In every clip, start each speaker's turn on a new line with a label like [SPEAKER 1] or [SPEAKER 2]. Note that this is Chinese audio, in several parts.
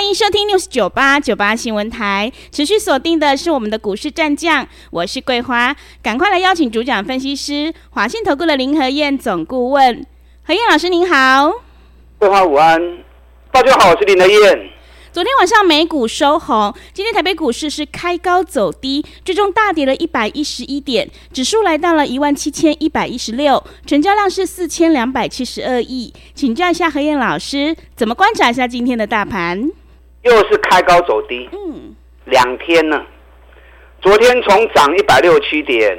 [SPEAKER 1] 欢迎收听 News 九八九八新闻台，持续锁定的是我们的股市战将，我是桂花，赶快来邀请主讲分析师华信投顾的林和燕总顾问，何燕老师您好，
[SPEAKER 2] 桂花午安，大家好，我是林和燕。
[SPEAKER 1] 昨天晚上美股收红，今天台北股市是开高走低，最终大跌了一百一十一点，指数来到了一万七千一百一十六，成交量是四千两百七十二亿，请教一下何燕老师，怎么观察一下今天的大盘？
[SPEAKER 2] 又是开高走低，嗯，两天呢。昨天从涨一百六十七点，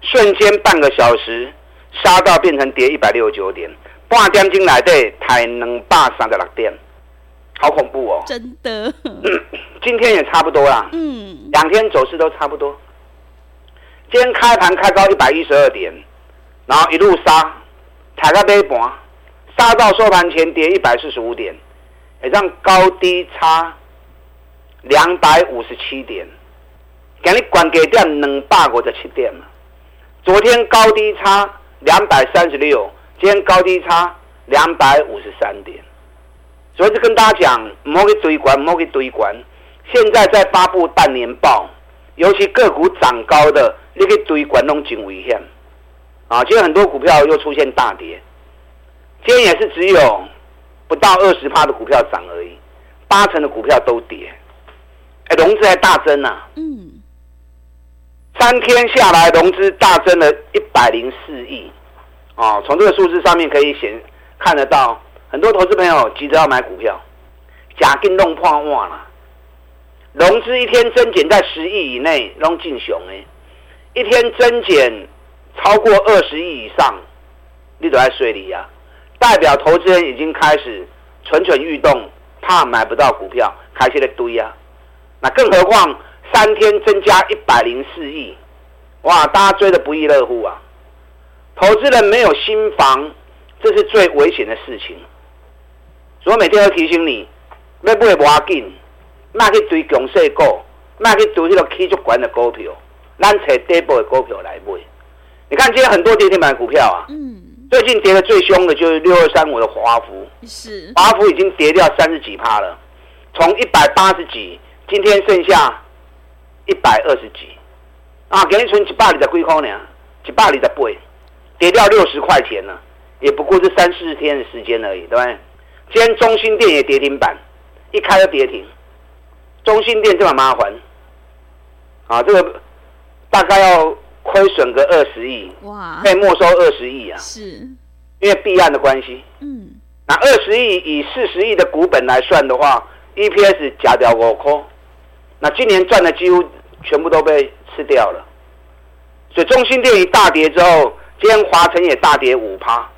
[SPEAKER 2] 瞬间半个小时杀到变成跌一百六十九点，半点钟来的台能霸三十六点，好恐怖哦！
[SPEAKER 1] 真的，
[SPEAKER 2] 今天也差不多啦，嗯，两天走势都差不多。今天开盘开高一百一十二点，然后一路杀，抬到尾盘，杀到收盘前跌一百四十五点。让高低差两百五十七点，给你管给点两百五十七点。昨天高低差两百三十六，今天高低差两百五十三点。所以就跟大家讲，莫去堆关，莫去堆关。现在在发布半年报，尤其个股涨高的，你去堆关拢真危险。啊，今天很多股票又出现大跌，今天也是只有。不到二十趴的股票涨而已，八成的股票都跌。哎，融资还大增啊！嗯，三天下来融资大增了一百零四亿。哦，从这个数字上面可以显看得到，很多投资朋友急着要买股票，假定弄破万了。融资一天增减在十亿以内，拢进熊哎，一天增减超过二十亿以上，你都在水里呀。代表投资人已经开始蠢蠢欲动，怕买不到股票，开始了堆啊。那更何况三天增加一百零四亿，哇，大家追得不亦乐乎啊！投资人没有新房，这是最危险的事情。所以每天要提醒你，要买不要紧，卖去追强势股，卖去追那个起足管的股票，咱找底部的股票来买。你看今天很多跌停板股票啊。嗯。最近跌的最凶的就是六二三五的华孚，是华孚已经跌掉三十几趴了，从一百八十几，今天剩下一百二十几，啊，给你存几百里的龟壳呢？几百里的背，跌掉六十块钱了，也不过是三四十天的时间而已，对不对？今天中心店也跌停板，一开就跌停，中心店这么麻烦，啊，这个大概要。亏损个二十亿，哇，被没收二十亿啊！是，因为避案的关系。嗯，那二十亿以四十亿的股本来算的话，EPS 假掉五块，那今年赚的几乎全部都被吃掉了。所以中心电一大跌之后，今天华晨也大跌五趴。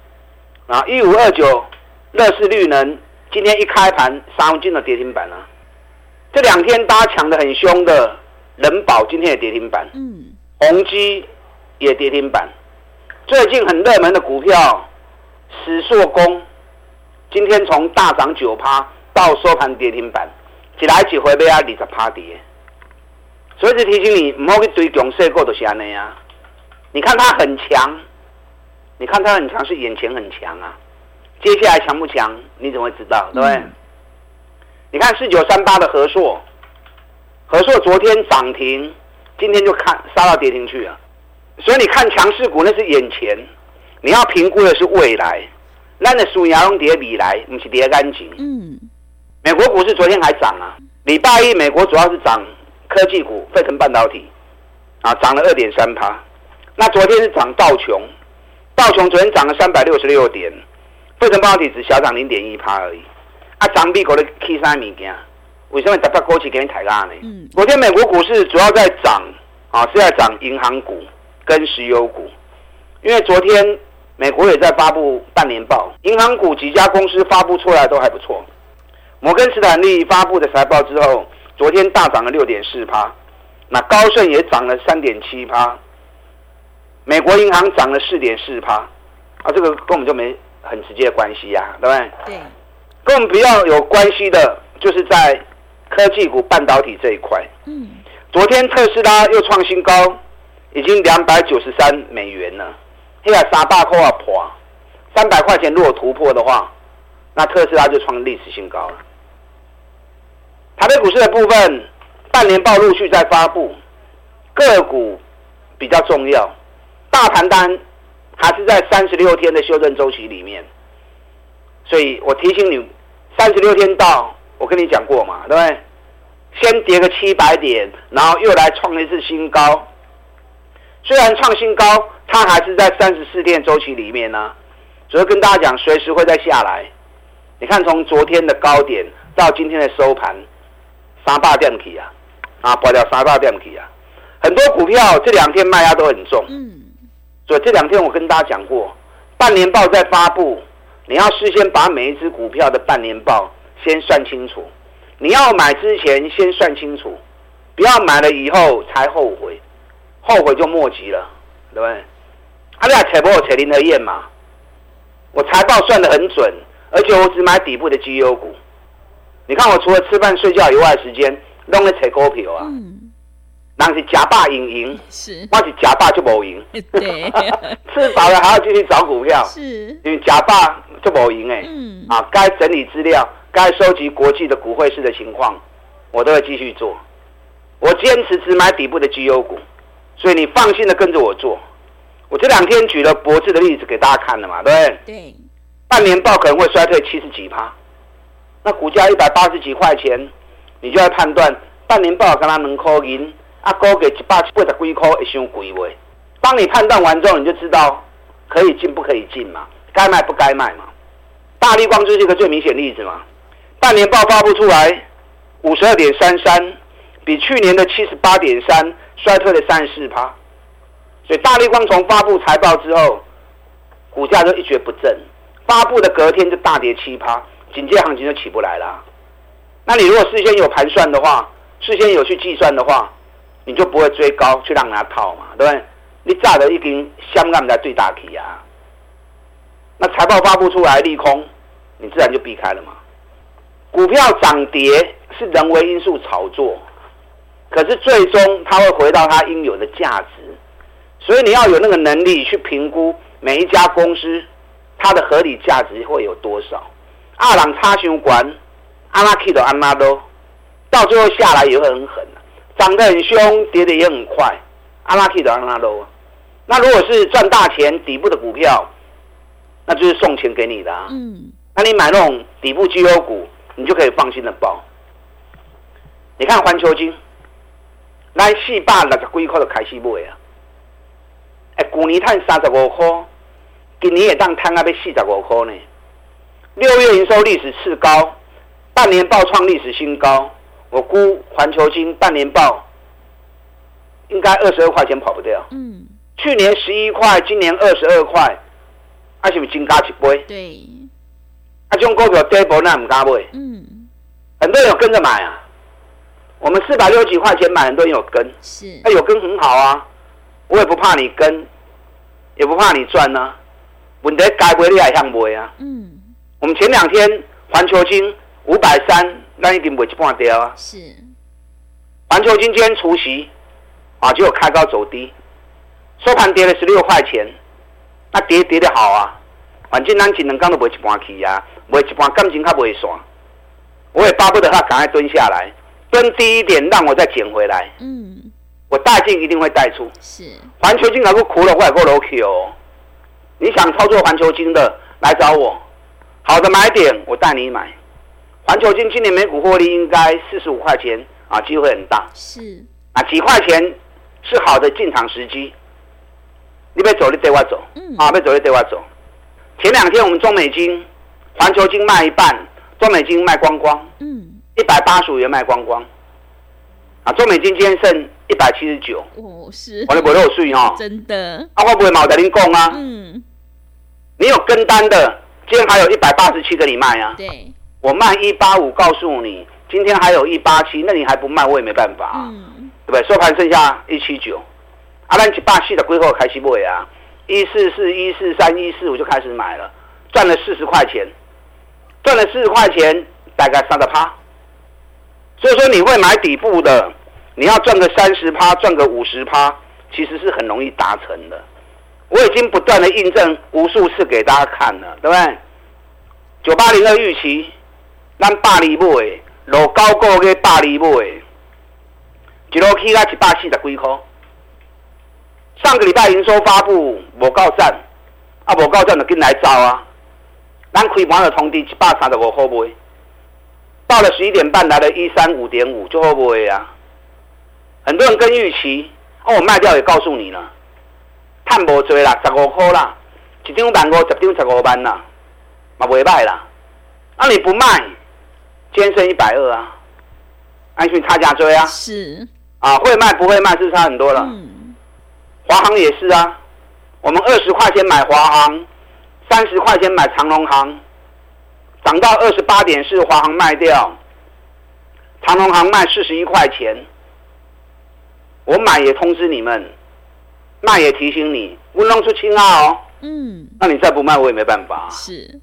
[SPEAKER 2] 啊，一五二九乐视绿能今天一开盘杀进了跌停板啊。这两天大家抢的很凶的人保今天也跌停板。嗯。宏基也跌停板，最近很热门的股票史硕工，今天从大涨九趴到收盘跌停板，一来一回被啊二十趴跌，所以就提醒你，唔好去追强势股就是安尼啊。你看它很强，你看它很强是眼前很强啊，接下来强不强？你怎么会知道？对不对？嗯、你看四九三八的和硕，和硕昨天涨停。今天就看杀到跌停去了，所以你看强势股那是眼前，你要评估的是未来。那的属牙龙跌比来，不是跌干净。嗯，美国股市昨天还涨啊，礼拜一美国主要是涨科技股，费城半导体啊涨了二点三趴。那昨天是涨道琼，道琼昨天涨了三百六十六点，费城半导体只小涨零点一趴而已。啊，涨美国的 K 三物件。为什么大家过去给你抬拉呢？嗯，昨天美国股市主要在涨啊，是在涨银行股跟石油股，因为昨天美国也在发布半年报，银行股几家公司发布出来都还不错。摩根斯坦利发布的财报之后，昨天大涨了六点四趴，那高盛也涨了三点七趴，美国银行涨了四点四趴，啊，这个跟我们就没很直接的关系呀，对不对？
[SPEAKER 1] 对。
[SPEAKER 2] 跟我们比较有关系的，就是在科技股、半导体这一块。嗯。昨天特斯拉又创新高，已经两百九十三美元了。现在三百块啊破，三百块钱如果突破的话，那特斯拉就创历史新高了。台北股市的部分，半年报陆续在发布，个股比较重要，大盘单还是在三十六天的修正周期里面。所以我提醒你，三十六天到，我跟你讲过嘛，对不对？先跌个七百点，然后又来创一次新高。虽然创新高，它还是在三十四天周期里面呢、啊。所以跟大家讲，随时会再下来。你看，从昨天的高点到今天的收盘，三百点起啊，啊，破掉三百点起啊。很多股票这两天卖压都很重。嗯。所以这两天我跟大家讲过，半年报在发布，你要事先把每一只股票的半年报先算清楚。你要买之前先算清楚，不要买了以后才后悔，后悔就莫及了，对不对？啊，你还扯不我扯林和彦嘛？我财报算的很准，而且我只买底部的绩优股。你看我除了吃饭睡觉以外的时间，拢在扯股票啊。嗯。那是假霸赢赢，是，我是假霸就无赢。对。吃饱了还要继续找股票，是。因为假霸就无赢哎。嗯。啊，该整理资料。该收集国际的股汇市的情况，我都会继续做。我坚持只买底部的绩优股，所以你放心的跟着我做。我这两天举了博智的例子给大家看了嘛，对不对？对。半年报可能会衰退七十几趴，那股价一百八十几块钱，你就要判断半年报跟它能扣赢，啊，高给一百八十几块会伤贵未？当你判断完之后，你就知道可以进不可以进嘛，该卖不该卖嘛。大力光就是一个最明显例子嘛。半年报发布出来，五十二点三三，比去年的七十八点三衰退了三十四趴。所以大立光从发布财报之后，股价就一蹶不振，发布的隔天就大跌七趴，紧接行情就起不来了。那你如果事先有盘算的话，事先有去计算的话，你就不会追高去让它套嘛，对不对？你炸的一根香港在最大体啊，那财报发布出来利空，你自然就避开了嘛。股票涨跌是人为因素炒作，可是最终它会回到它应有的价值，所以你要有那个能力去评估每一家公司它的合理价值会有多少。二郎差熊管，阿拉 K 的阿拉都，到最后下来也会很狠，涨得很凶，跌得也很快，阿拉 K 的阿拉都。那如果是赚大钱底部的股票，那就是送钱给你的啊。嗯，那你买那种底部绩优股。你就可以放心的报。你看环球金，来四百六十几块就开始买啊！哎，去年赚三十五块，今年也当赚啊，要四十五块呢。六月营收历史次高，半年报创历史新高。我估环球金半年报应该二十二块钱跑不掉。嗯。去年十一块，今年二十二块，还是不是金加一倍？对。啊，这种股票跌波那唔敢买。嗯，很多人有跟着买啊。我们四百六十几块钱买，很多人有跟。是，那有跟很好啊。我也不怕你跟，也不怕你赚呢、啊。问题该买你还想买啊？嗯。我们前两天环球金五百三，那已经卖一半掉啊。是。环球金今天除夕啊，就有开高走低，收盘跌了十六块钱，那跌跌得好啊。反正咱只能讲都卖一半去啊。卖一半感情较袂爽，我也巴不得他赶快蹲下来，蹲低一点，让我再捡回来。嗯，我带进一定会带出。是，环球金还不苦了，会过楼梯哦。你想操作环球金的，来找我。好的买点，我带你买。环球金今年每股获利应该四十五块钱啊，机会很大。是，啊，几块钱是好的进场时机。你别走，你带我走。嗯，啊，别走，你带我走。前两天我们中美金。环球金卖一半，中美金卖光光，嗯，一百八十五元卖光光，啊，中美金今天剩一百七十九，哦，是，我的不漏税哈，真的，啊，会不会毛在您讲啊？嗯，你有跟单的，今天还有一百八十七个你卖啊？对，我卖一八五，告诉你，今天还有一八七，那你还不卖，我也没办法，嗯，对不对？收盘剩下一七九，啊，咱一百四十几号开始买啊，一四四、一四三、一四五就开始买了，赚了四十块钱，赚了四十块钱，大概三个趴。所以说你会买底部的，你要赚个三十趴，赚个五十趴，其实是很容易达成的。我已经不断的印证无数次给大家看了，对不对？九八零二预期，咱百里买，落高个个百里买，一路起到一百四十几块。上个礼拜营收发布无够赞，啊无够赞就跟来走啊！咱开盘就通知一百三十五块买。到了十一点半，来了一三五点五，就会不会啊？很多人跟预期，哦，我卖掉也告诉你了，赚无多啦，十五块啦，一张万五，十张十五万啦，嘛袂卖啦。那、啊、你不卖，今天剩一百二啊，安全差价追啊。
[SPEAKER 1] 是
[SPEAKER 2] 啊，会卖不会卖是差很多了。嗯，华航也是啊，我们二十块钱买华航，三十块钱买长隆行。涨到二十八点四，华航卖掉，长隆行卖四十一块钱。我买也通知你们，卖也提醒你，我弄出清啊哦。嗯，那你再不卖，我也没办法。
[SPEAKER 1] 是，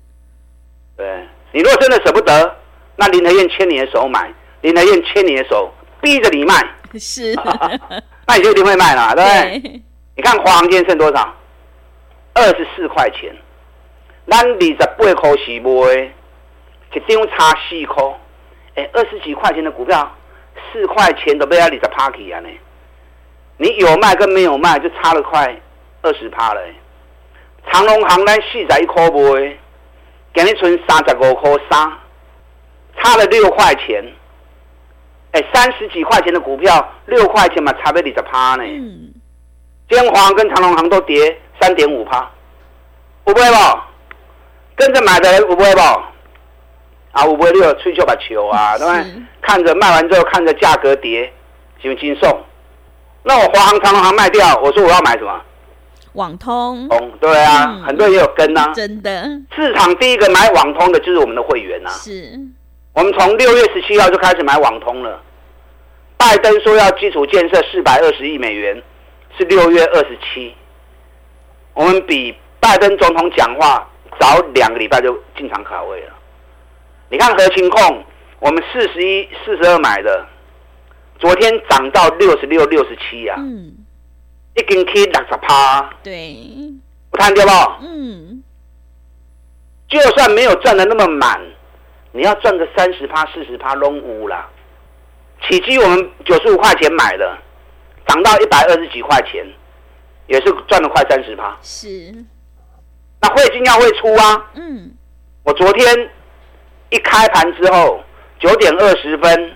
[SPEAKER 2] 对，你如果真的舍不得，那林和燕牵你的手买，林和燕牵你的手，逼着你卖。
[SPEAKER 1] 是，
[SPEAKER 2] 那你就一定会卖了，对不对？对，你看华航今天剩多少？二十四块钱，咱二十八块是卖。一张差四块，哎，二十几块钱的股票，四块钱都被他理在 party 啊呢！你有卖跟没有卖，就差了快二十趴了。长隆行咱四十一块卖，今日存三十五块三，差了六块钱。哎，三十几块钱的股票，六块钱嘛，差了二十趴呢。嗯。今天华跟长隆行都跌三点五趴，会不会吧？跟着买的人会不会吧？啊，五倍六吹就把球啊，对吧？看着卖完之后，看着价格跌，行不行送？那我华航、长荣航卖掉，我说我要买什么？
[SPEAKER 1] 网通。
[SPEAKER 2] 通，对啊，嗯、很多人也有跟啊。
[SPEAKER 1] 真的。
[SPEAKER 2] 市场第一个买网通的就是我们的会员啊。
[SPEAKER 1] 是。
[SPEAKER 2] 我们从六月十七号就开始买网通了。拜登说要基础建设四百二十亿美元，是六月二十七。我们比拜登总统讲话早两个礼拜就进场卡位了。你看合勤控，我们四十一、四十二买的，昨天涨到六十六、六十七呀，嗯，一根 K 六十趴，
[SPEAKER 1] 对，
[SPEAKER 2] 我看掉不？嗯，就算没有赚的那么满，你要赚个三十趴、四十趴拢有啦。起基我们九十五块钱买的，涨到一百二十几块钱，也是赚了快三十趴。
[SPEAKER 1] 是，
[SPEAKER 2] 那汇金要会出啊，嗯，我昨天。一开盘之后，九点二十分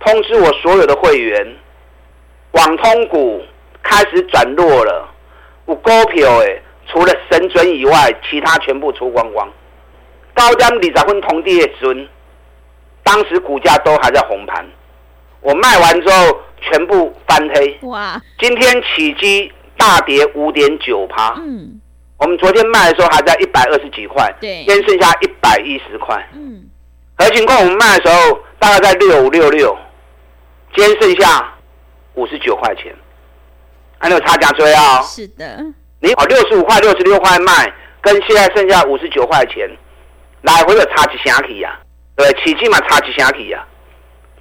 [SPEAKER 2] 通知我所有的会员，网通股开始转弱了。有股票诶，除了神准以外，其他全部出光光。高点二十分通知的时阵，当时股价都还在红盘。我卖完之后，全部翻黑。哇！今天起基大跌五点九趴。嗯。我们昨天卖的时候还在一百二十几块，对，今天剩下一百一十块。嗯，合勤控我们卖的时候大概在六五六六，今天剩下五十九块钱，还有差价追啊？
[SPEAKER 1] 是的，
[SPEAKER 2] 你哦六十五块、六十六块卖，跟现在剩下五十九块钱，来回有差几箱去呀？对，起起码差几箱去呀？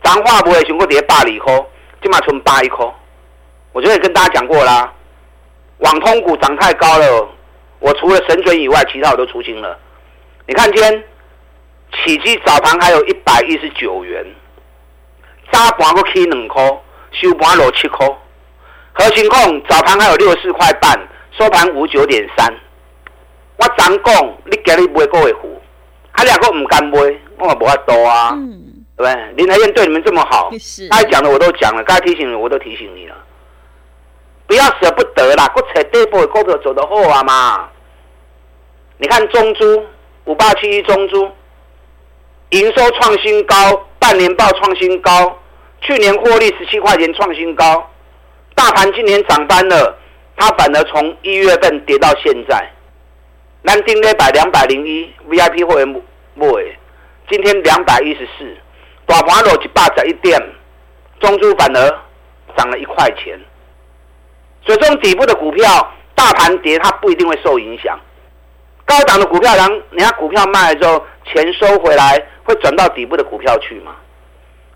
[SPEAKER 2] 彰化不会全部跌八里块，起码存八一块。我昨天也跟大家讲过啦，网通股涨太高了。我除了神准以外，其他我都出清了。你看今天起基早盘还有一百一十九元，早盘个起两颗，收盘落七颗。核心控早盘还有六十四块半，收盘五九点三。我昨讲你今日买过会付，他两个唔敢买，我也无法多啊，嗯、对不对？林台燕对你们这么好，该讲的我都讲了，该提醒的我都提醒你了。不要舍不得啦，搁找底部的股票走得好啊嘛。你看中珠五八七一中珠，营收创新高，半年报创新高，去年获利十七块钱创新高，大盘今年涨翻了，它反而从一月份跌到现在，南丁那百两百零一 VIP 会员买，今天两百一十四，大盘落一百十一点，中珠反而涨了一块钱，所以这种底部的股票，大盘跌它不一定会受影响。高档的股票，然后人家股票卖了之后，钱收回来会转到底部的股票去嘛？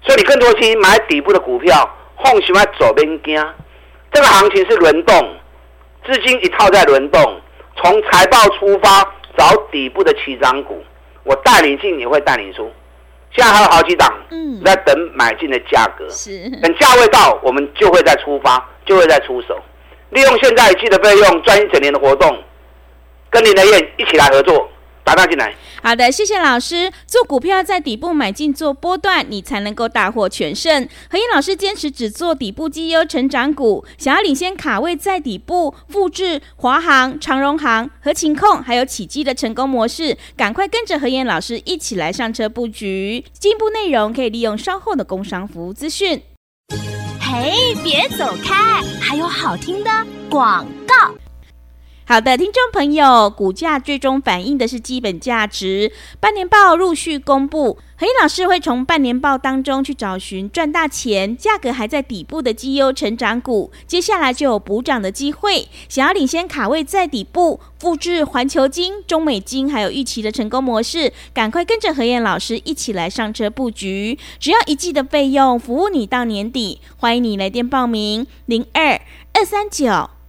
[SPEAKER 2] 所以你更多去买底部的股票，放心来走边惊。这个行情是轮动，资金一套在轮动，从财报出发找底部的起涨股，我带你进也会带你出。现在还有好几档，嗯，在等买进的价格，是等价位到，我们就会再出发，就会再出手，利用现在记得费用赚一整年的活动，跟林德燕一起来合作。打大进来，
[SPEAKER 1] 好的，谢谢老师。做股票在底部买进做波段，你才能够大获全胜。何燕老师坚持只做底部绩优成长股，想要领先卡位在底部，复制华航、长荣航和勤控还有起基的成功模式，赶快跟着何燕老师一起来上车布局。进一步内容可以利用稍后的工商服务资讯。
[SPEAKER 3] 嘿，别走开，还有好听的广告。
[SPEAKER 1] 好的，听众朋友，股价最终反映的是基本价值。半年报陆续公布，何燕老师会从半年报当中去找寻赚大钱、价格还在底部的绩优成长股，接下来就有补涨的机会。想要领先卡位在底部，复制环球金、中美金还有预期的成功模式，赶快跟着何燕老师一起来上车布局。只要一季的费用，服务你到年底。欢迎你来电报名：零二二三九。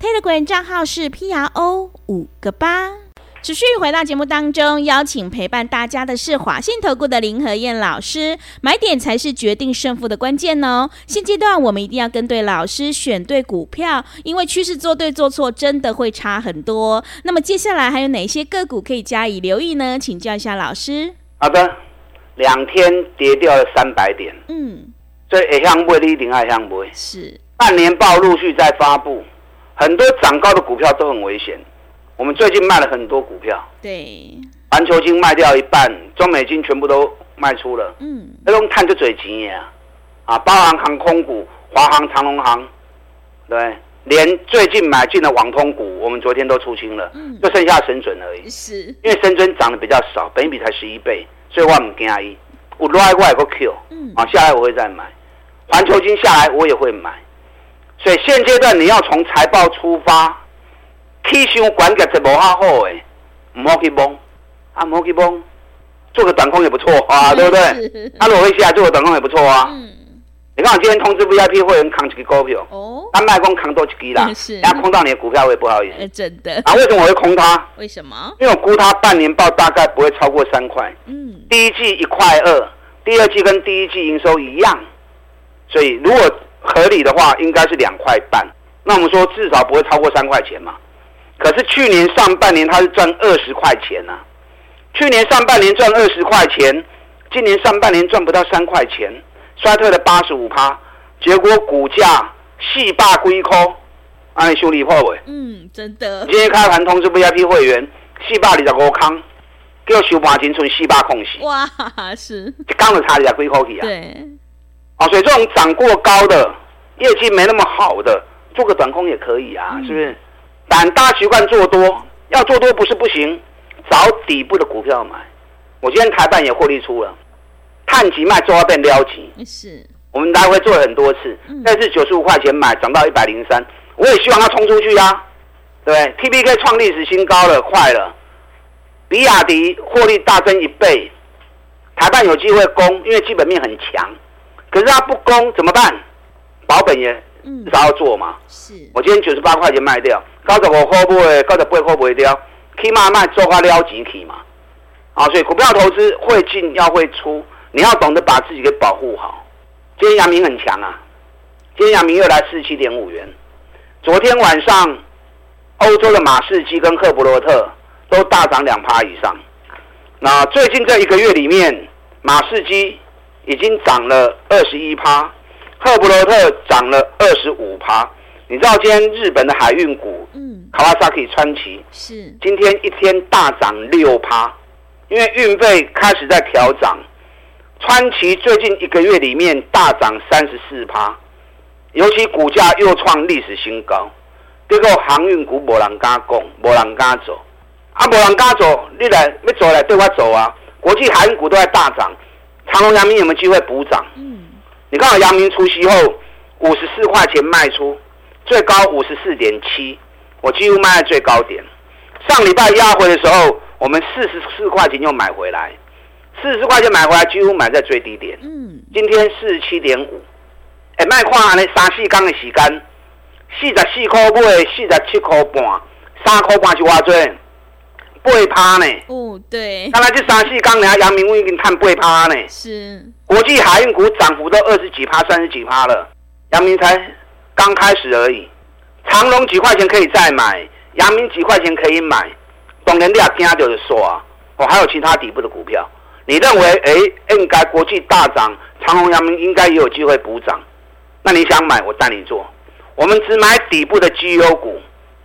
[SPEAKER 1] Telegram 账号是 PRO 五个八。持续回到节目当中，邀请陪伴大家的是华信投顾的林和燕老师。买点才是决定胜负的关键哦。现阶段我们一定要跟对老师，选对股票，因为趋势做对做错真的会差很多。那么接下来还有哪些个股可以加以留意呢？请教一下老师。
[SPEAKER 2] 好的，两天跌掉了三百点，嗯，所以爱向买你一定爱向买。是，半年报陆续在发布。很多涨高的股票都很危险，我们最近卖了很多股票。对，环球金卖掉一半，中美金全部都卖出了。嗯，那种碳就嘴急呀，啊，包含航空股，华航、长隆航，对，连最近买进的网通股，我们昨天都出清了，嗯，就剩下深准而已。是，因为深准涨得比较少，本益比才十一倍，所以我唔惊伊。我拉过来个 Q，嗯，啊，下来我会再买，环球金下来我也会买。所以现阶段你要从财报出发，气象管个是无哈好诶，唔好去崩，啊唔好去崩，做个短空也不错啊，对不对？他如果会下来做个短空也不错啊。嗯、你看我今天通知 VIP 会员扛几个股票，哦，他卖空扛多几个啦，人家空到你的股票我也不好意思。呃、真的。啊，为什么我会空它？为什么？因为我估它半年报大概不会超过三块。嗯。第一季一块二，第二季跟第一季营收一样，所以如果。合理的话应该是两块半，那我们说至少不会超过三块钱嘛。可是去年上半年它是赚二十块钱呐、啊，去年上半年赚二十块钱，今年上半年赚不到三块钱，衰退了八十五趴，结果股价四百几块，按你修理破尾。嗯，真的。今天开盘通知 VIP 会员，四百二十五康，给我收盘前存四百空隙。哇，是。刚的差二十几块去啊。对。啊，所以这种涨过高的、业绩没那么好的，做个短空也可以啊，是不是？但大习惯做多，要做多不是不行，找底部的股票买。我今天台半也获利出了，碳级卖做要变撩级，是。我们来回做了很多次，但是九十五块钱买，涨到一百零三，我也希望它冲出去啊，对不对？TPK 创历史新高了，快了。比亚迪获利大增一倍，台半有机会攻，因为基本面很强。可是他不攻怎么办？保本也至少要做嘛。是，我今天九十八块钱卖掉，高十五块不会，高十八块不会掉，起码卖做花撩几起嘛。啊，所以股票投资会进要会出，你要懂得把自己给保护好。今天阳明很强啊，今天阳明又来四十七点五元。昨天晚上欧洲的马士基跟赫伯罗特都大涨两趴以上。那最近这一个月里面，马士基。已经涨了二十一趴，赫伯罗特涨了二十五趴，你知道今天日本的海运股，嗯，卡瓦萨克川崎是今天一天大涨六趴，因为运费开始在调涨。川崎最近一个月里面大涨三十四趴，尤其股价又创历史新高。结果航运股没人敢讲，没人敢走，啊，没人敢走，你来要走来对我走啊！国际海运股都在大涨，长隆、阳明有没有机会补涨？嗯，你看好阳明除息后五十四块钱卖出。最高五十四点七，我几乎卖在最高点。上礼拜压回的时候，我们四十四块钱又买回来，四十四块钱买回来，几乎买在最低点。嗯，今天四十七点五，哎，卖矿呢？三四缸的时间，四十四块买，四十七块半，三块半是偌济，八趴呢？
[SPEAKER 1] 哦，对。
[SPEAKER 2] 刚才这三四缸，人家阳明已经探八趴呢。
[SPEAKER 1] 是。
[SPEAKER 2] 国际海运股涨幅都二十几趴、三十几趴了，阳明才。刚开始而已，长隆几块钱可以再买，阳明几块钱可以买，懂人你也听就是说啊，我、哦、还有其他底部的股票，你认为哎，应该国际大涨，长隆、阳明应该也有机会补涨，那你想买，我带你做，我们只买底部的绩优股，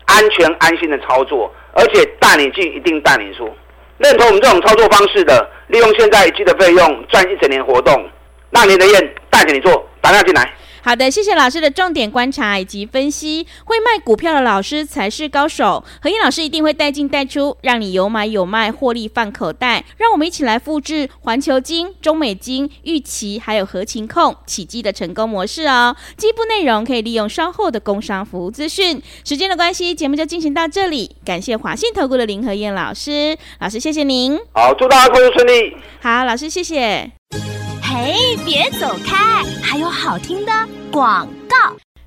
[SPEAKER 2] 安全安心的操作，而且带你进一定带你出，认同我们这种操作方式的，利用现在一季的费用赚一整年活动，那你的愿带着你做，打电话进来。
[SPEAKER 1] 好的，谢谢老师的重点观察以及分析。会卖股票的老师才是高手。何燕老师一定会带进带出，让你有买有卖，获利放口袋。让我们一起来复制环球金、中美金、玉期还有合情控启基的成功模式哦。进一步内容可以利用稍后的工商服务资讯。时间的关系，节目就进行到这里。感谢华信投顾的林何燕老师，老师谢谢您。
[SPEAKER 2] 好，祝大家工作顺利。
[SPEAKER 1] 好，老师谢谢。
[SPEAKER 3] 嘿，别走开！还有好听的广告。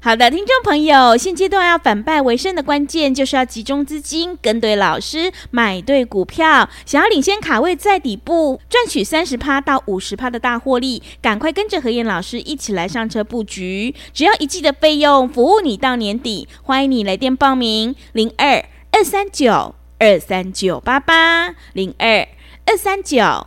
[SPEAKER 1] 好的，听众朋友，现阶段要反败为胜的关键，就是要集中资金，跟对老师，买对股票。想要领先卡位在底部，赚取三十趴到五十趴的大获利，赶快跟着何燕老师一起来上车布局。只要一季的费用，服务你到年底。欢迎你来电报名：零二二三九二三九八八零二二三九。